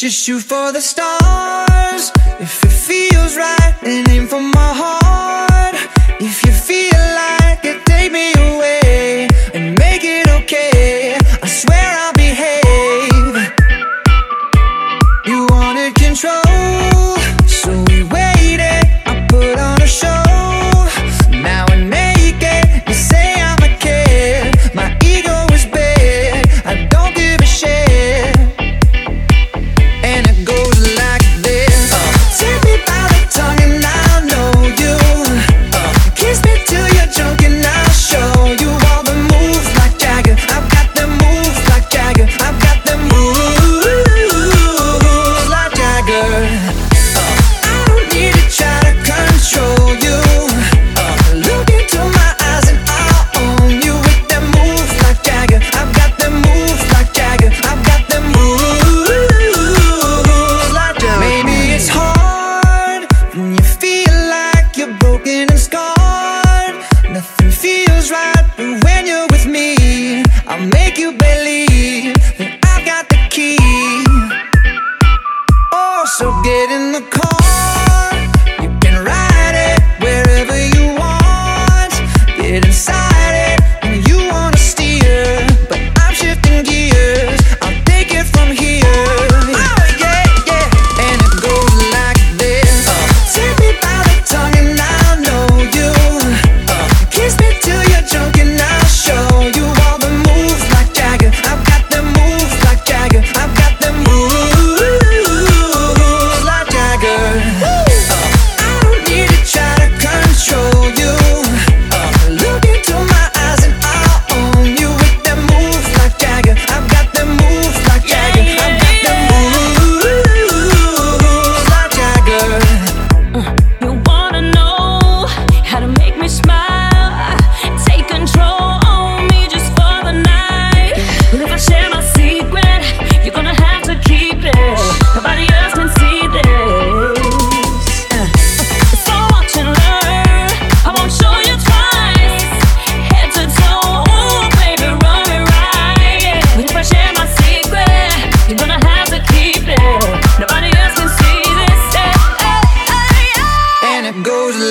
Just shoot for the stars if it feels right, and aim for my heart. broken and scarred Nothing feels right but when you're with me I'll make you believe that I've got the key. Oh, so get in the car.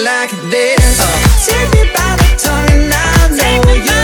like this. Oh. Take me by the tongue and I know you.